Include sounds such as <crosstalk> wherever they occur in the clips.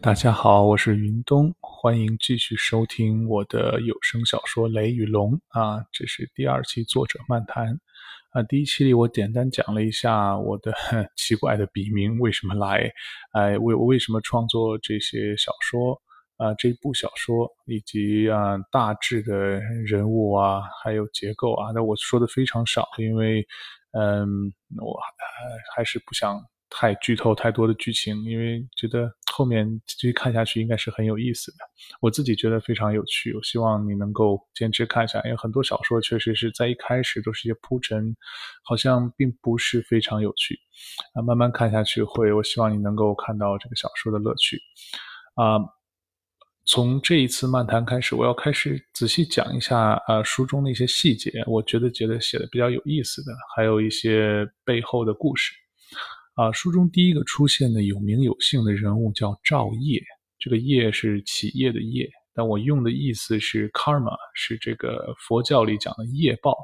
大家好，我是云东，欢迎继续收听我的有声小说《雷与龙》啊，这是第二期作者漫谈啊。第一期里我简单讲了一下我的 <laughs> 奇怪的笔名为什么来，哎，为我为什么创作这些小说啊，这部小说以及啊大致的人物啊，还有结构啊，那我说的非常少，因为嗯，我还是不想。太剧透太多的剧情，因为觉得后面继续看下去应该是很有意思的。我自己觉得非常有趣，我希望你能够坚持看一下，因为很多小说确实是在一开始都是一些铺陈，好像并不是非常有趣啊。慢慢看下去会，我希望你能够看到这个小说的乐趣啊。从这一次漫谈开始，我要开始仔细讲一下啊书中的一些细节，我觉得觉得写的比较有意思的，还有一些背后的故事。啊，书中第一个出现的有名有姓的人物叫赵业，这个业是企业的业，但我用的意思是 karma，是这个佛教里讲的业报。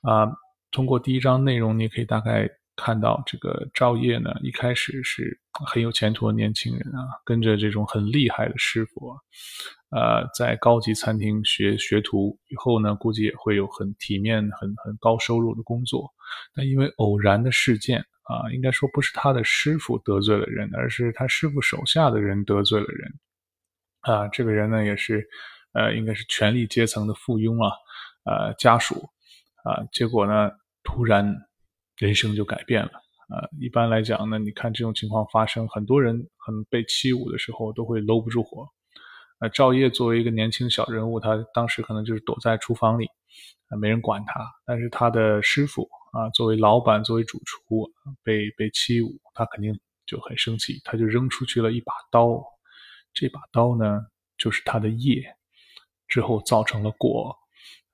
啊，通过第一章内容，你可以大概看到，这个赵烨呢，一开始是很有前途的年轻人啊，跟着这种很厉害的师傅，呃，在高级餐厅学学徒，以后呢，估计也会有很体面、很很高收入的工作，但因为偶然的事件。啊，应该说不是他的师傅得罪了人，而是他师傅手下的人得罪了人。啊，这个人呢也是，呃，应该是权力阶层的附庸啊，呃，家属。啊，结果呢，突然人生就改变了。啊，一般来讲呢，你看这种情况发生，很多人很被欺侮的时候都会搂不住火。呃，赵烨作为一个年轻小人物，他当时可能就是躲在厨房里，啊，没人管他。但是他的师傅。啊，作为老板，作为主厨，被被欺侮，他肯定就很生气，他就扔出去了一把刀，这把刀呢，就是他的业，之后造成了果，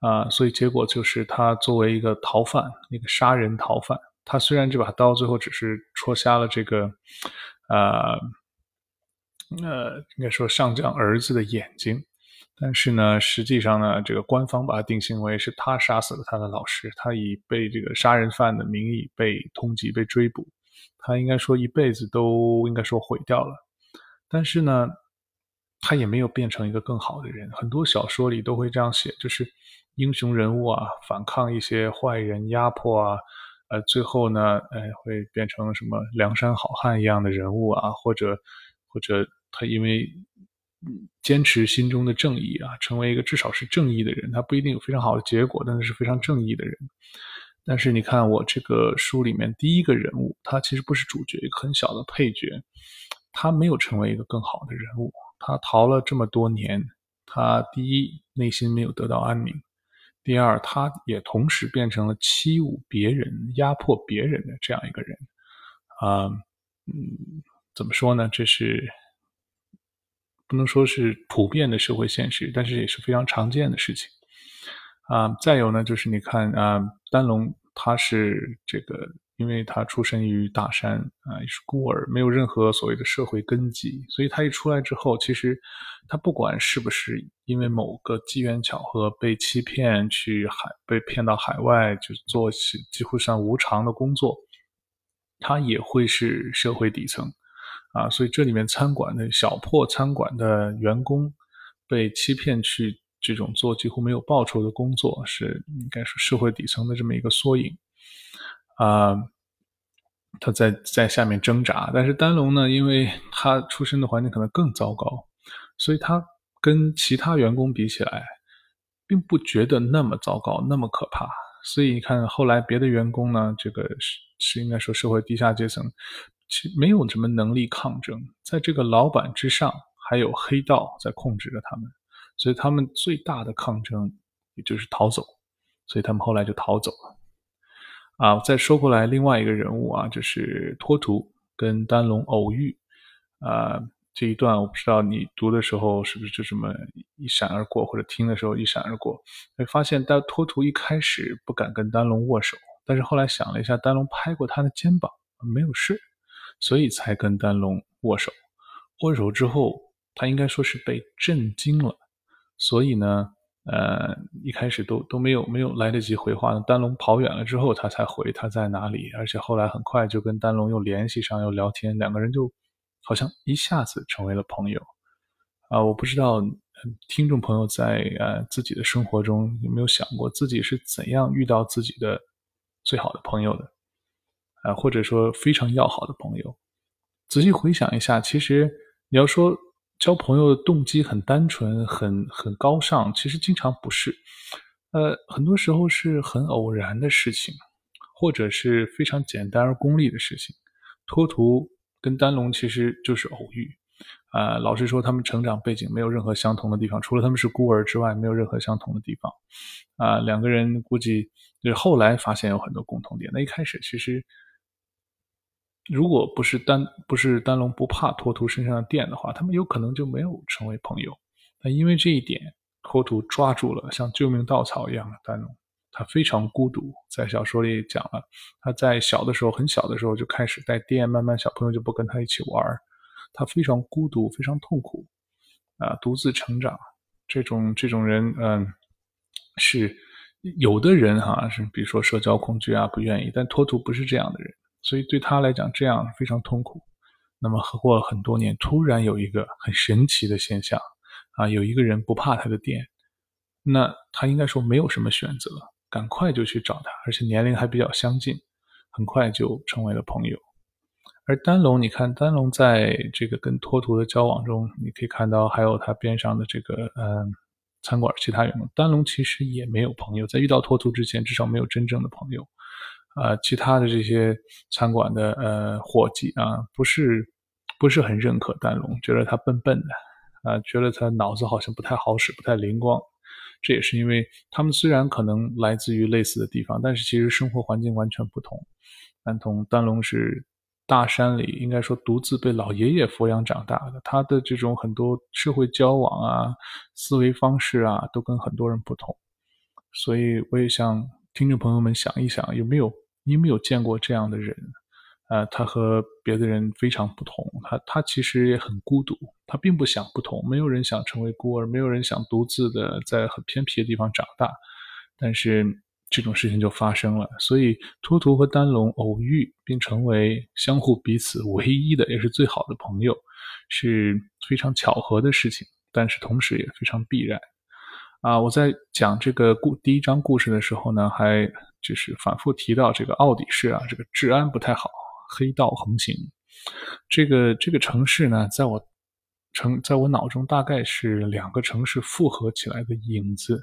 啊，所以结果就是他作为一个逃犯，一个杀人逃犯，他虽然这把刀最后只是戳瞎了这个，呃，呃，应该说上将儿子的眼睛。但是呢，实际上呢，这个官方把他定性为是他杀死了他的老师，他以被这个杀人犯的名义被通缉、被追捕，他应该说一辈子都应该说毁掉了。但是呢，他也没有变成一个更好的人。很多小说里都会这样写，就是英雄人物啊，反抗一些坏人压迫啊，呃，最后呢，呃，会变成什么梁山好汉一样的人物啊，或者或者他因为。坚持心中的正义啊，成为一个至少是正义的人，他不一定有非常好的结果，但是是非常正义的人。但是你看我这个书里面第一个人物，他其实不是主角，一个很小的配角，他没有成为一个更好的人物。他逃了这么多年，他第一内心没有得到安宁，第二他也同时变成了欺侮别人、压迫别人的这样一个人。啊，嗯，怎么说呢？这是。不能说是普遍的社会现实，但是也是非常常见的事情啊。再有呢，就是你看啊，丹龙他是这个，因为他出身于大山啊，也是孤儿，没有任何所谓的社会根基，所以他一出来之后，其实他不管是不是因为某个机缘巧合被欺骗去海，被骗到海外就做几乎上无偿的工作，他也会是社会底层。啊，所以这里面餐馆的小破餐馆的员工被欺骗去这种做几乎没有报酬的工作，是应该是社会底层的这么一个缩影。啊，他在在下面挣扎，但是丹龙呢，因为他出身的环境可能更糟糕，所以他跟其他员工比起来，并不觉得那么糟糕，那么可怕。所以你看，后来别的员工呢，这个是是应该说社会低下阶层。其没有什么能力抗争，在这个老板之上，还有黑道在控制着他们，所以他们最大的抗争也就是逃走，所以他们后来就逃走了。啊，再说过来，另外一个人物啊，就是托图跟丹龙偶遇，啊，这一段我不知道你读的时候是不是就这么一闪而过，或者听的时候一闪而过，会发现丹托图一开始不敢跟丹龙握手，但是后来想了一下，丹龙拍过他的肩膀，没有事。所以才跟丹龙握手，握手之后，他应该说是被震惊了。所以呢，呃，一开始都都没有没有来得及回话。丹龙跑远了之后，他才回他在哪里。而且后来很快就跟丹龙又联系上，又聊天，两个人就好像一下子成为了朋友。啊，我不知道听众朋友在呃自己的生活中有没有想过，自己是怎样遇到自己的最好的朋友的，啊，或者说非常要好的朋友。仔细回想一下，其实你要说交朋友的动机很单纯、很很高尚，其实经常不是。呃，很多时候是很偶然的事情，或者是非常简单而功利的事情。托图跟丹龙其实就是偶遇。啊，老实说，他们成长背景没有任何相同的地方，除了他们是孤儿之外，没有任何相同的地方。啊，两个人估计就是后来发现有很多共同点。那一开始其实，如果不是丹不是丹龙不怕托图身上的电的话，他们有可能就没有成为朋友。那因为这一点，托图抓住了像救命稻草一样的丹龙，他非常孤独。在小说里讲了，他在小的时候，很小的时候就开始带电，慢慢小朋友就不跟他一起玩他非常孤独，非常痛苦，啊，独自成长。这种这种人，嗯，是有的人哈，是比如说社交恐惧啊，不愿意。但托图不是这样的人，所以对他来讲，这样非常痛苦。那么过了很多年，突然有一个很神奇的现象，啊，有一个人不怕他的电，那他应该说没有什么选择，赶快就去找他，而且年龄还比较相近，很快就成为了朋友。而丹龙，你看丹龙在这个跟托图的交往中，你可以看到还有他边上的这个嗯餐馆其他员工，丹龙其实也没有朋友，在遇到托图之前，至少没有真正的朋友。呃，其他的这些餐馆的呃伙计啊，不是不是很认可丹龙，觉得他笨笨的啊，觉得他脑子好像不太好使，不太灵光。这也是因为他们虽然可能来自于类似的地方，但是其实生活环境完全不同。丹同丹龙是。大山里应该说独自被老爷爷抚养长大的，他的这种很多社会交往啊、思维方式啊，都跟很多人不同。所以我也向听众朋友们想一想，有没有你有没有见过这样的人？呃，他和别的人非常不同，他他其实也很孤独，他并不想不同，没有人想成为孤儿，没有人想独自的在很偏僻的地方长大，但是。这种事情就发生了，所以托图和丹龙偶遇并成为相互彼此唯一的也是最好的朋友，是非常巧合的事情，但是同时也非常必然。啊，我在讲这个故第一章故事的时候呢，还就是反复提到这个奥底市啊，这个治安不太好，黑道横行。这个这个城市呢，在我城在我脑中大概是两个城市复合起来的影子。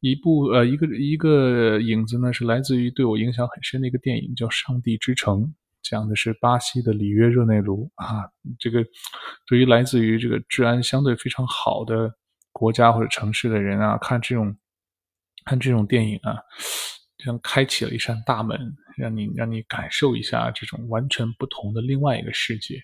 一部呃，一个一个影子呢，是来自于对我影响很深的一个电影，叫《上帝之城》，讲的是巴西的里约热内卢啊。这个对于来自于这个治安相对非常好的国家或者城市的人啊，看这种看这种电影啊，像开启了一扇大门，让你让你感受一下这种完全不同的另外一个世界。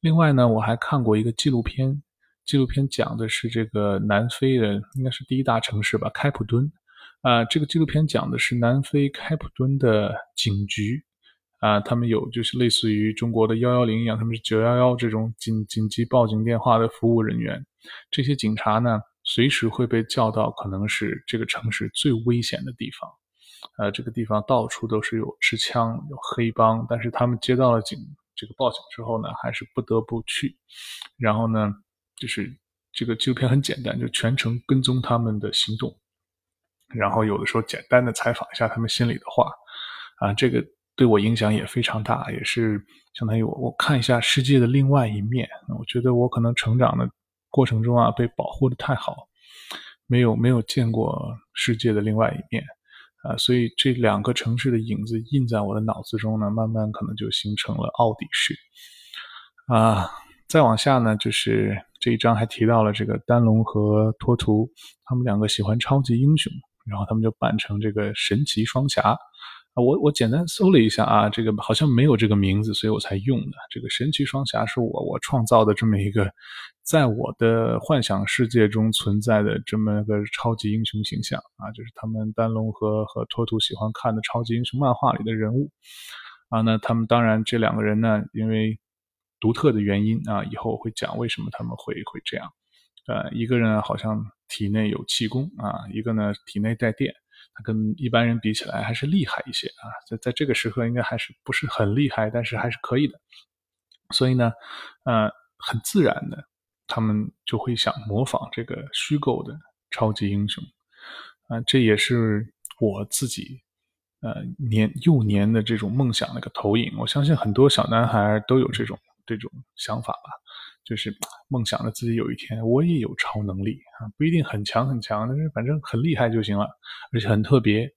另外呢，我还看过一个纪录片。纪录片讲的是这个南非的，应该是第一大城市吧，开普敦。啊，这个纪录片讲的是南非开普敦的警局。啊，他们有就是类似于中国的幺幺零一样，他们是九幺幺这种紧紧急报警电话的服务人员。这些警察呢，随时会被叫到可能是这个城市最危险的地方。呃，这个地方到处都是有持枪、有黑帮，但是他们接到了警这个报警之后呢，还是不得不去。然后呢？就是这个纪录片很简单，就全程跟踪他们的行动，然后有的时候简单的采访一下他们心里的话，啊，这个对我影响也非常大，也是相当于我我看一下世界的另外一面。我觉得我可能成长的过程中啊，被保护的太好，没有没有见过世界的另外一面，啊，所以这两个城市的影子印在我的脑子中呢，慢慢可能就形成了奥底市，啊。再往下呢，就是这一章还提到了这个丹龙和托图，他们两个喜欢超级英雄，然后他们就扮成这个神奇双侠啊。我我简单搜了一下啊，这个好像没有这个名字，所以我才用的。这个神奇双侠是我我创造的这么一个，在我的幻想世界中存在的这么一个超级英雄形象啊，就是他们丹龙和和托图喜欢看的超级英雄漫画里的人物啊。那他们当然这两个人呢，因为独特的原因啊，以后我会讲为什么他们会会这样。呃，一个人好像体内有气功啊，一个呢体内带电，他跟一般人比起来还是厉害一些啊。在在这个时刻应该还是不是很厉害，但是还是可以的。所以呢，呃，很自然的，他们就会想模仿这个虚构的超级英雄，啊，这也是我自己，呃，年幼年的这种梦想的一个投影。我相信很多小男孩都有这种这种想法吧，就是梦想着自己有一天我也有超能力啊，不一定很强很强，但是反正很厉害就行了，而且很特别。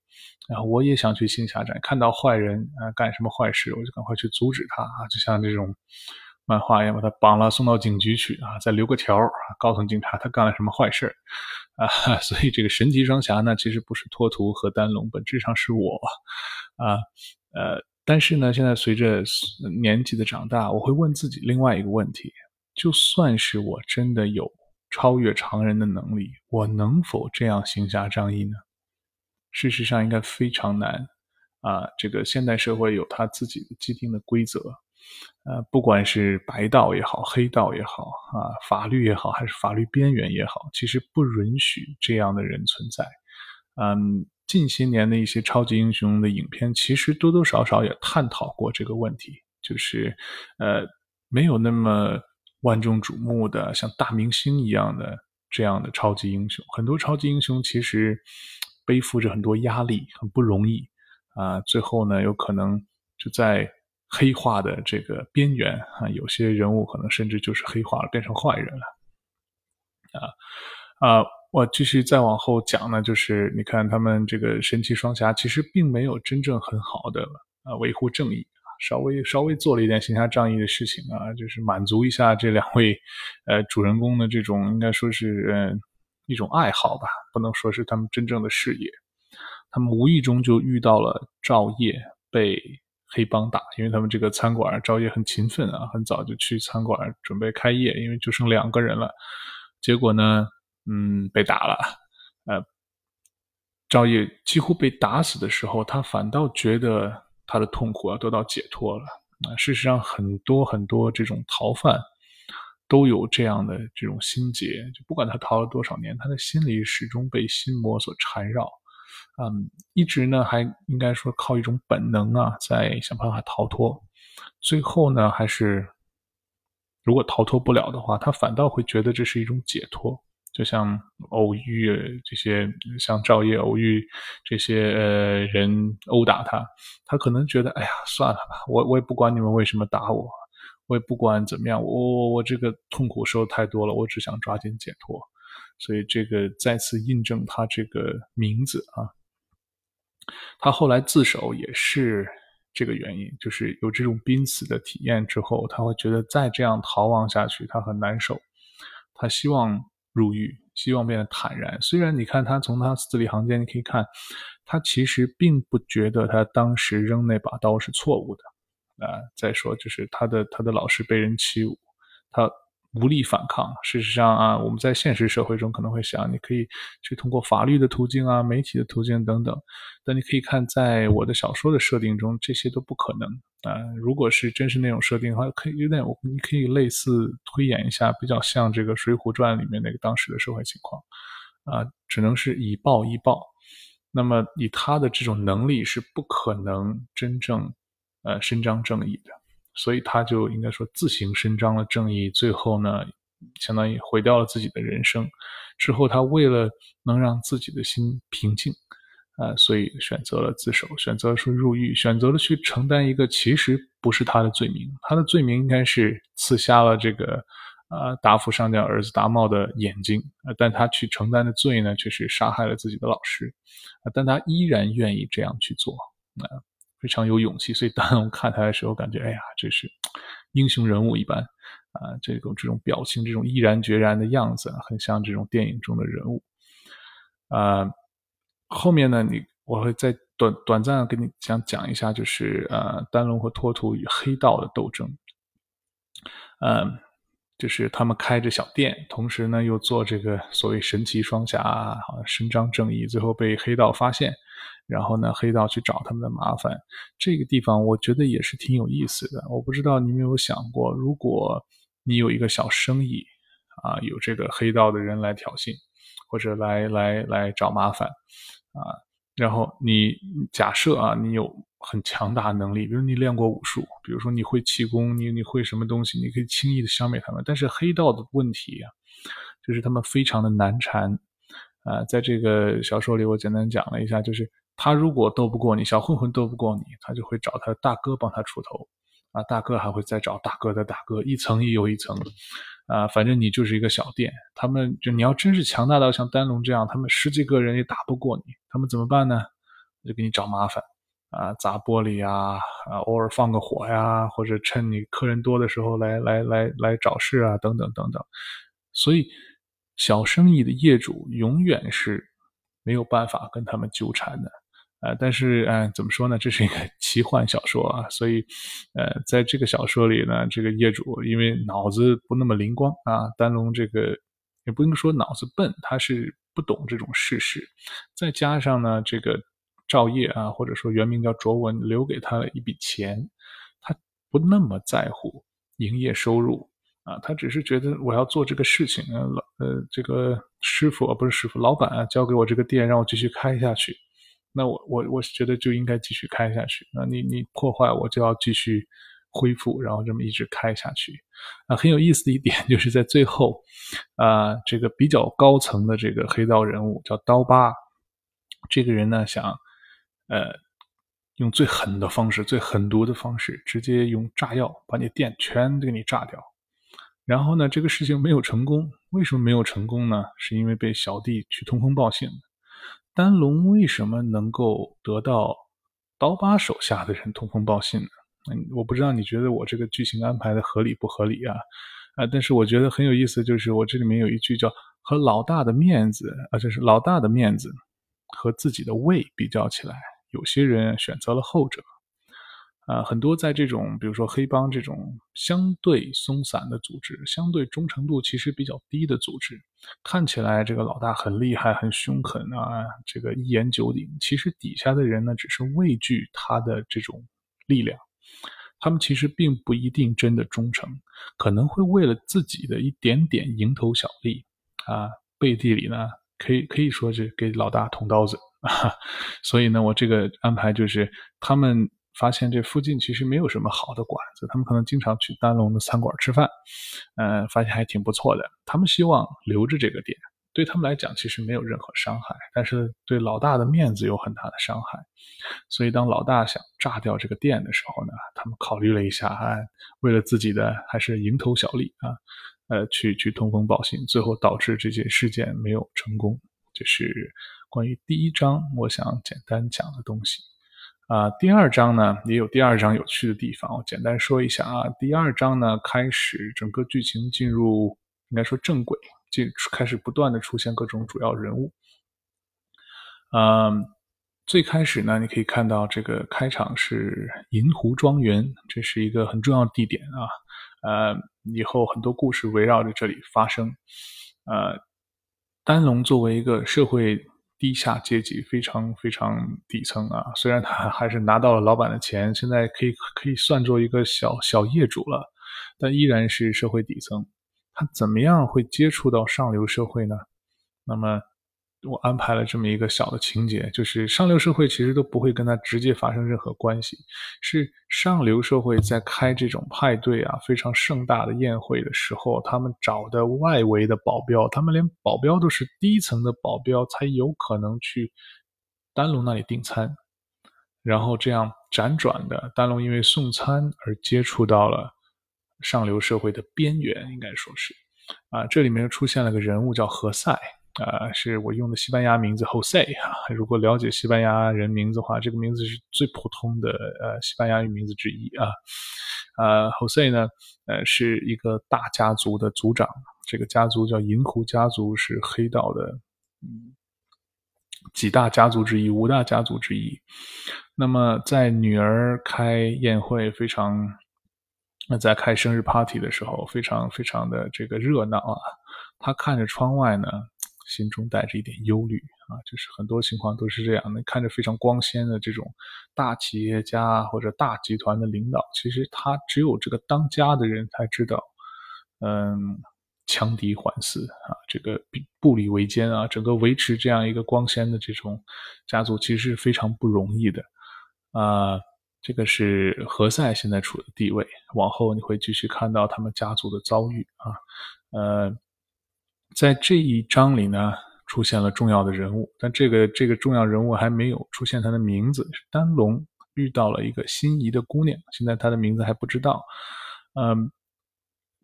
然后我也想去新侠站，看到坏人啊干什么坏事，我就赶快去阻止他啊，就像这种漫画一样，把他绑了送到警局去啊，再留个条啊，告诉警察他干了什么坏事啊。<laughs> 所以这个神奇双侠呢，其实不是托图和丹龙，本质上是我啊。呃，但是呢，现在随着年纪的长大，我会问自己另外一个问题：就算是我真的有超越常人的能力，我能否这样行侠仗义呢？事实上应该非常难，啊，这个现代社会有它自己的既定的规则，呃，不管是白道也好，黑道也好，啊，法律也好，还是法律边缘也好，其实不允许这样的人存在。嗯，近些年的一些超级英雄的影片，其实多多少少也探讨过这个问题，就是，呃，没有那么万众瞩目的像大明星一样的这样的超级英雄，很多超级英雄其实。背负着很多压力，很不容易啊！最后呢，有可能就在黑化的这个边缘啊，有些人物可能甚至就是黑化了，变成坏人了啊啊！我继续再往后讲呢，就是你看他们这个神奇双侠，其实并没有真正很好的啊维护正义，稍微稍微做了一点行侠仗义的事情啊，就是满足一下这两位呃主人公的这种应该说是嗯。一种爱好吧，不能说是他们真正的事业。他们无意中就遇到了赵烨被黑帮打，因为他们这个餐馆赵烨很勤奋啊，很早就去餐馆准备开业，因为就剩两个人了。结果呢，嗯，被打了。呃，赵烨几乎被打死的时候，他反倒觉得他的痛苦要得到解脱了。啊，事实上，很多很多这种逃犯。都有这样的这种心结，就不管他逃了多少年，他的心里始终被心魔所缠绕，嗯，一直呢还应该说靠一种本能啊，在想办法逃脱。最后呢，还是如果逃脱不了的话，他反倒会觉得这是一种解脱。就像偶遇这些，像赵烨偶遇这些呃人殴打他，他可能觉得，哎呀，算了吧，我我也不管你们为什么打我。我也不管怎么样，我我我这个痛苦受的太多了，我只想抓紧解脱，所以这个再次印证他这个名字啊。他后来自首也是这个原因，就是有这种濒死的体验之后，他会觉得再这样逃亡下去他很难受，他希望入狱，希望变得坦然。虽然你看他从他字里行间你可以看，他其实并不觉得他当时扔那把刀是错误的。啊，再说就是他的他的老师被人欺侮，他无力反抗。事实上啊，我们在现实社会中可能会想，你可以去通过法律的途径啊、媒体的途径等等。但你可以看，在我的小说的设定中，这些都不可能啊。如果是真是那种设定的话，可以有点，你可以类似推演一下，比较像这个《水浒传》里面那个当时的社会情况啊，只能是以暴易暴。那么以他的这种能力，是不可能真正。呃，伸张正义的，所以他就应该说自行伸张了正义，最后呢，相当于毁掉了自己的人生。之后，他为了能让自己的心平静，啊，所以选择了自首，选择说入狱，选择了去承担一个其实不是他的罪名。他的罪名应该是刺瞎了这个啊达福上将儿子达茂的眼睛，但他去承担的罪呢，却是杀害了自己的老师，啊，但他依然愿意这样去做，啊。非常有勇气，所以当我看他的时候，感觉哎呀，这是英雄人物一般啊！这种这种表情，这种毅然决然的样子，很像这种电影中的人物啊。后面呢，你我会再短短暂跟你讲讲一下，就是呃，丹龙和托图与黑道的斗争。嗯，就是他们开着小店，同时呢又做这个所谓神奇双侠，好像伸张正义，最后被黑道发现。然后呢，黑道去找他们的麻烦，这个地方我觉得也是挺有意思的。我不知道你有没有想过，如果你有一个小生意，啊，有这个黑道的人来挑衅，或者来来来找麻烦，啊，然后你假设啊，你有很强大能力，比如你练过武术，比如说你会气功，你你会什么东西，你可以轻易的消灭他们。但是黑道的问题啊，就是他们非常的难缠啊。在这个小说里，我简单讲了一下，就是他如果斗不过你，小混混斗不过你，他就会找他的大哥帮他出头啊，大哥还会再找大哥的大哥，一层又一层啊，反正你就是一个小店。他们就你要真是强大到像丹龙这样，他们十几个人也打不过你，他们怎么办呢？就给你找麻烦。啊，砸玻璃呀，啊，偶尔放个火呀，或者趁你客人多的时候来来来来找事啊，等等等等。所以，小生意的业主永远是没有办法跟他们纠缠的。啊，但是，嗯，怎么说呢？这是一个 <laughs> 奇幻小说啊，所以，呃，在这个小说里呢，这个业主因为脑子不那么灵光啊，丹龙这个也不能说脑子笨，他是不懂这种事实，再加上呢，这个。赵烨啊，或者说原名叫卓文，留给他了一笔钱，他不那么在乎营业收入啊，他只是觉得我要做这个事情，呃，老呃，这个师傅啊，不是师傅，老板啊，交给我这个店，让我继续开下去，那我我我觉得就应该继续开下去，那你你破坏我就要继续恢复，然后这么一直开下去，啊，很有意思的一点 <laughs> 就是在最后，啊，这个比较高层的这个黑道人物叫刀疤，这个人呢想。呃，用最狠的方式、最狠毒的方式，直接用炸药把你店全给你炸掉。然后呢，这个事情没有成功。为什么没有成功呢？是因为被小弟去通风报信。丹龙为什么能够得到刀疤手下的人通风报信呢？嗯，我不知道你觉得我这个剧情安排的合理不合理啊？啊，但是我觉得很有意思，就是我这里面有一句叫“和老大的面子”，啊，就是老大的面子和自己的胃比较起来。有些人选择了后者，啊，很多在这种，比如说黑帮这种相对松散的组织，相对忠诚度其实比较低的组织，看起来这个老大很厉害、很凶狠啊，这个一言九鼎。其实底下的人呢，只是畏惧他的这种力量，他们其实并不一定真的忠诚，可能会为了自己的一点点蝇头小利，啊，背地里呢，可以可以说是给老大捅刀子。<laughs> 啊，所以呢，我这个安排就是，他们发现这附近其实没有什么好的馆子，他们可能经常去丹龙的餐馆吃饭，呃，发现还挺不错的。他们希望留着这个店，对他们来讲其实没有任何伤害，但是对老大的面子有很大的伤害。所以当老大想炸掉这个店的时候呢，他们考虑了一下，哎，为了自己的还是蝇头小利啊，呃，去去通风报信，最后导致这件事件没有成功，就是。关于第一章，我想简单讲的东西，啊，第二章呢也有第二章有趣的地方，我简单说一下啊。第二章呢开始整个剧情进入应该说正轨，进开始不断的出现各种主要人物。嗯，最开始呢你可以看到这个开场是银湖庄园，这是一个很重要的地点啊，呃，以后很多故事围绕着这里发生。呃，丹龙作为一个社会。低下阶级非常非常底层啊，虽然他还是拿到了老板的钱，现在可以可以算作一个小小业主了，但依然是社会底层。他怎么样会接触到上流社会呢？那么。我安排了这么一个小的情节，就是上流社会其实都不会跟他直接发生任何关系，是上流社会在开这种派对啊，非常盛大的宴会的时候，他们找的外围的保镖，他们连保镖都是低层的保镖，才有可能去丹龙那里订餐，然后这样辗转的，丹龙因为送餐而接触到了上流社会的边缘，应该说是啊，这里面出现了个人物叫何塞。啊，是我用的西班牙名字 Jose 啊。如果了解西班牙人名字的话，这个名字是最普通的呃西班牙语名字之一啊。呃，Jose 呢，呃，是一个大家族的族长，这个家族叫银狐家族，是黑道的几大家族之一，五大家族之一。那么在女儿开宴会非常，那在开生日 party 的时候，非常非常的这个热闹啊。他看着窗外呢。心中带着一点忧虑啊，就是很多情况都是这样的。看着非常光鲜的这种大企业家或者大集团的领导，其实他只有这个当家的人才知道，嗯，强敌环伺啊，这个步履维艰啊，整个维持这样一个光鲜的这种家族，其实是非常不容易的啊。这个是何塞现在处的地位。往后你会继续看到他们家族的遭遇啊。呃，在这一章里呢，出现了重要的人物，但这个这个重要人物还没有出现他的名字。是丹龙遇到了一个心仪的姑娘，现在他的名字还不知道。嗯，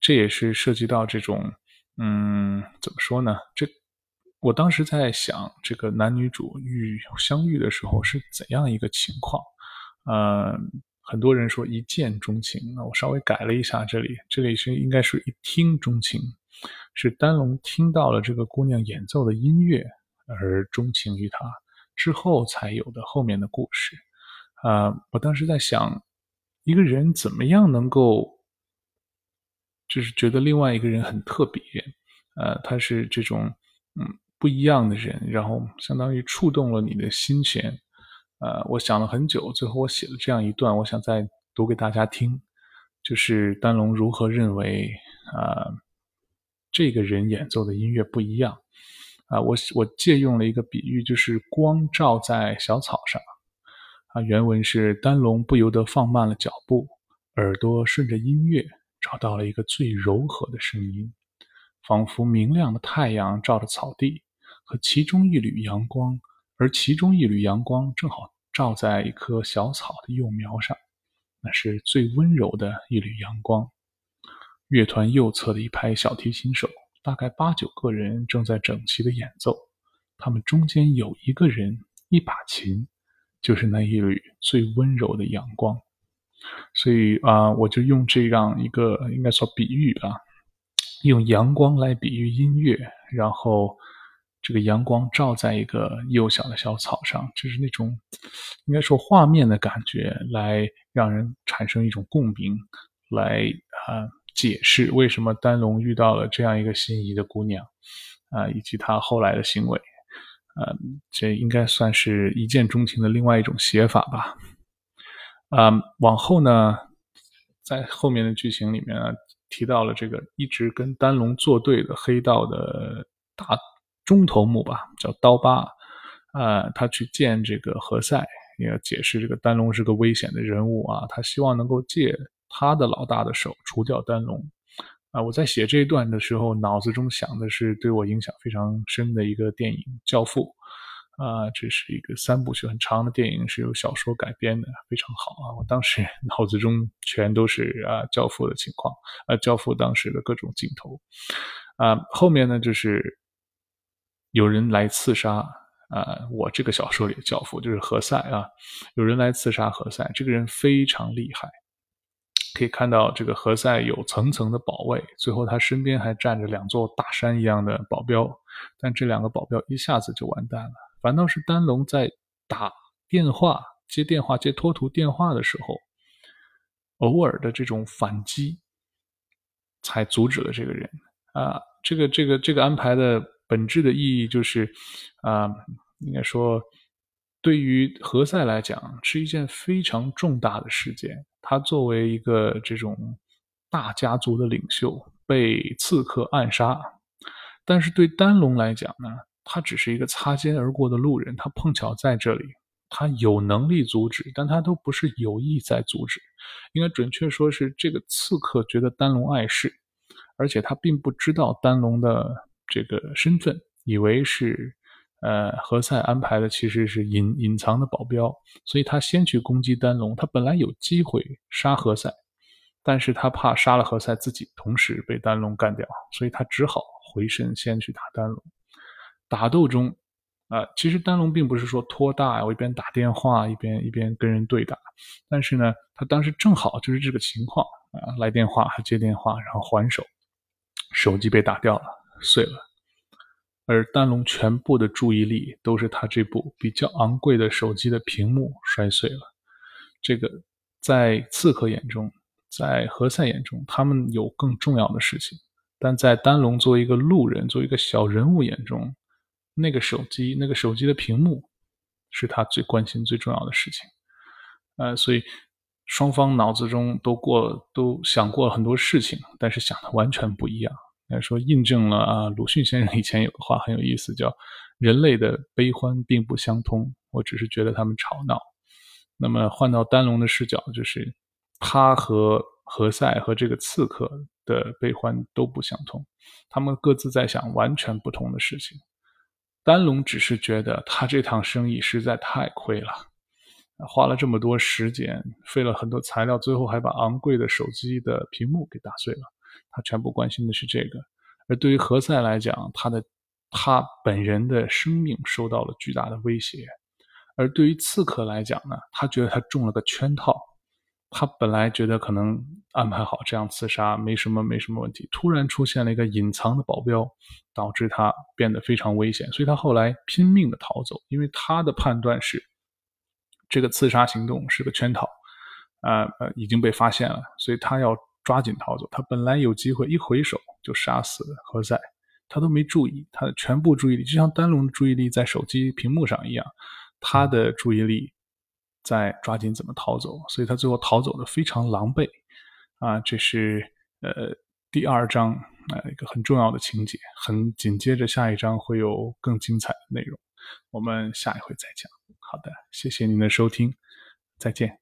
这也是涉及到这种，嗯，怎么说呢？这我当时在想，这个男女主遇相遇的时候是怎样一个情况？呃，很多人说一见钟情，那我稍微改了一下，这里这里是应该是一听钟情，是丹龙听到了这个姑娘演奏的音乐而钟情于她，之后才有的后面的故事。啊，我当时在想，一个人怎么样能够，就是觉得另外一个人很特别，呃，他是这种嗯不一样的人，然后相当于触动了你的心弦。呃，我想了很久，最后我写了这样一段，我想再读给大家听，就是丹龙如何认为啊，这个人演奏的音乐不一样啊。我我借用了一个比喻，就是光照在小草上啊。原文是丹龙不由得放慢了脚步，耳朵顺着音乐找到了一个最柔和的声音，仿佛明亮的太阳照着草地和其中一缕阳光。而其中一缕阳光正好照在一棵小草的幼苗上，那是最温柔的一缕阳光。乐团右侧的一排小提琴手，大概八九个人正在整齐的演奏，他们中间有一个人，一把琴，就是那一缕最温柔的阳光。所以啊，我就用这样一个应该说比喻啊，用阳光来比喻音乐，然后。这个阳光照在一个幼小的小草上，就是那种应该说画面的感觉，来让人产生一种共鸣，来啊解释为什么丹龙遇到了这样一个心仪的姑娘啊，以及他后来的行为，啊，这应该算是一见钟情的另外一种写法吧。啊，往后呢，在后面的剧情里面提到了这个一直跟丹龙作对的黑道的大。中头目吧，叫刀疤，呃，他去见这个何塞，也要解释这个丹龙是个危险的人物啊，他希望能够借他的老大的手除掉丹龙。啊，我在写这一段的时候，脑子中想的是对我影响非常深的一个电影《教父》，啊，这是一个三部曲很长的电影，是由小说改编的，非常好啊。我当时 <laughs> 脑子中全都是啊《教父》的情况，啊《教父》当时的各种镜头，啊，后面呢就是。有人来刺杀啊！我这个小说里的教父就是何塞啊。有人来刺杀何塞，这个人非常厉害，可以看到这个何塞有层层的保卫，最后他身边还站着两座大山一样的保镖。但这两个保镖一下子就完蛋了，反倒是丹龙在打电话、接电话、接托图电话的时候，偶尔的这种反击，才阻止了这个人啊。这个、这个、这个安排的。本质的意义就是，啊，应该说，对于何塞来讲是一件非常重大的事件。他作为一个这种大家族的领袖被刺客暗杀，但是对丹龙来讲呢，他只是一个擦肩而过的路人，他碰巧在这里，他有能力阻止，但他都不是有意在阻止。应该准确说是这个刺客觉得丹龙碍事，而且他并不知道丹龙的。这个身份以为是，呃，何塞安排的，其实是隐隐藏的保镖，所以他先去攻击丹龙。他本来有机会杀何塞，但是他怕杀了何塞，自己同时被丹龙干掉，所以他只好回身先去打丹龙。打斗中，啊，其实丹龙并不是说托大，我一边打电话一边一边跟人对打，但是呢，他当时正好就是这个情况啊，来电话还接电话，然后还手，手机被打掉了。碎了，而丹龙全部的注意力都是他这部比较昂贵的手机的屏幕摔碎了。这个在刺客眼中，在何塞眼中，他们有更重要的事情；但在丹龙作为一个路人、作为一个小人物眼中，那个手机、那个手机的屏幕是他最关心、最重要的事情。呃，所以双方脑子中都过都想过很多事情，但是想的完全不一样。来说印证了啊，鲁迅先生以前有个话很有意思，叫“人类的悲欢并不相通”。我只是觉得他们吵闹。那么换到丹龙的视角，就是他和何塞和这个刺客的悲欢都不相通，他们各自在想完全不同的事情。丹龙只是觉得他这趟生意实在太亏了，花了这么多时间，费了很多材料，最后还把昂贵的手机的屏幕给打碎了。他全部关心的是这个。而对于何塞来讲，他的他本人的生命受到了巨大的威胁；而对于刺客来讲呢，他觉得他中了个圈套。他本来觉得可能安排好这样刺杀没什么没什么问题，突然出现了一个隐藏的保镖，导致他变得非常危险。所以他后来拼命的逃走，因为他的判断是这个刺杀行动是个圈套，啊呃已经被发现了，所以他要抓紧逃走。他本来有机会一回手。就杀死何塞，他都没注意，他的全部注意力就像丹龙的注意力在手机屏幕上一样，他的注意力在抓紧怎么逃走，所以他最后逃走的非常狼狈啊！这是呃第二章啊一个很重要的情节，很紧接着下一章会有更精彩的内容，我们下一回再讲。好的，谢谢您的收听，再见。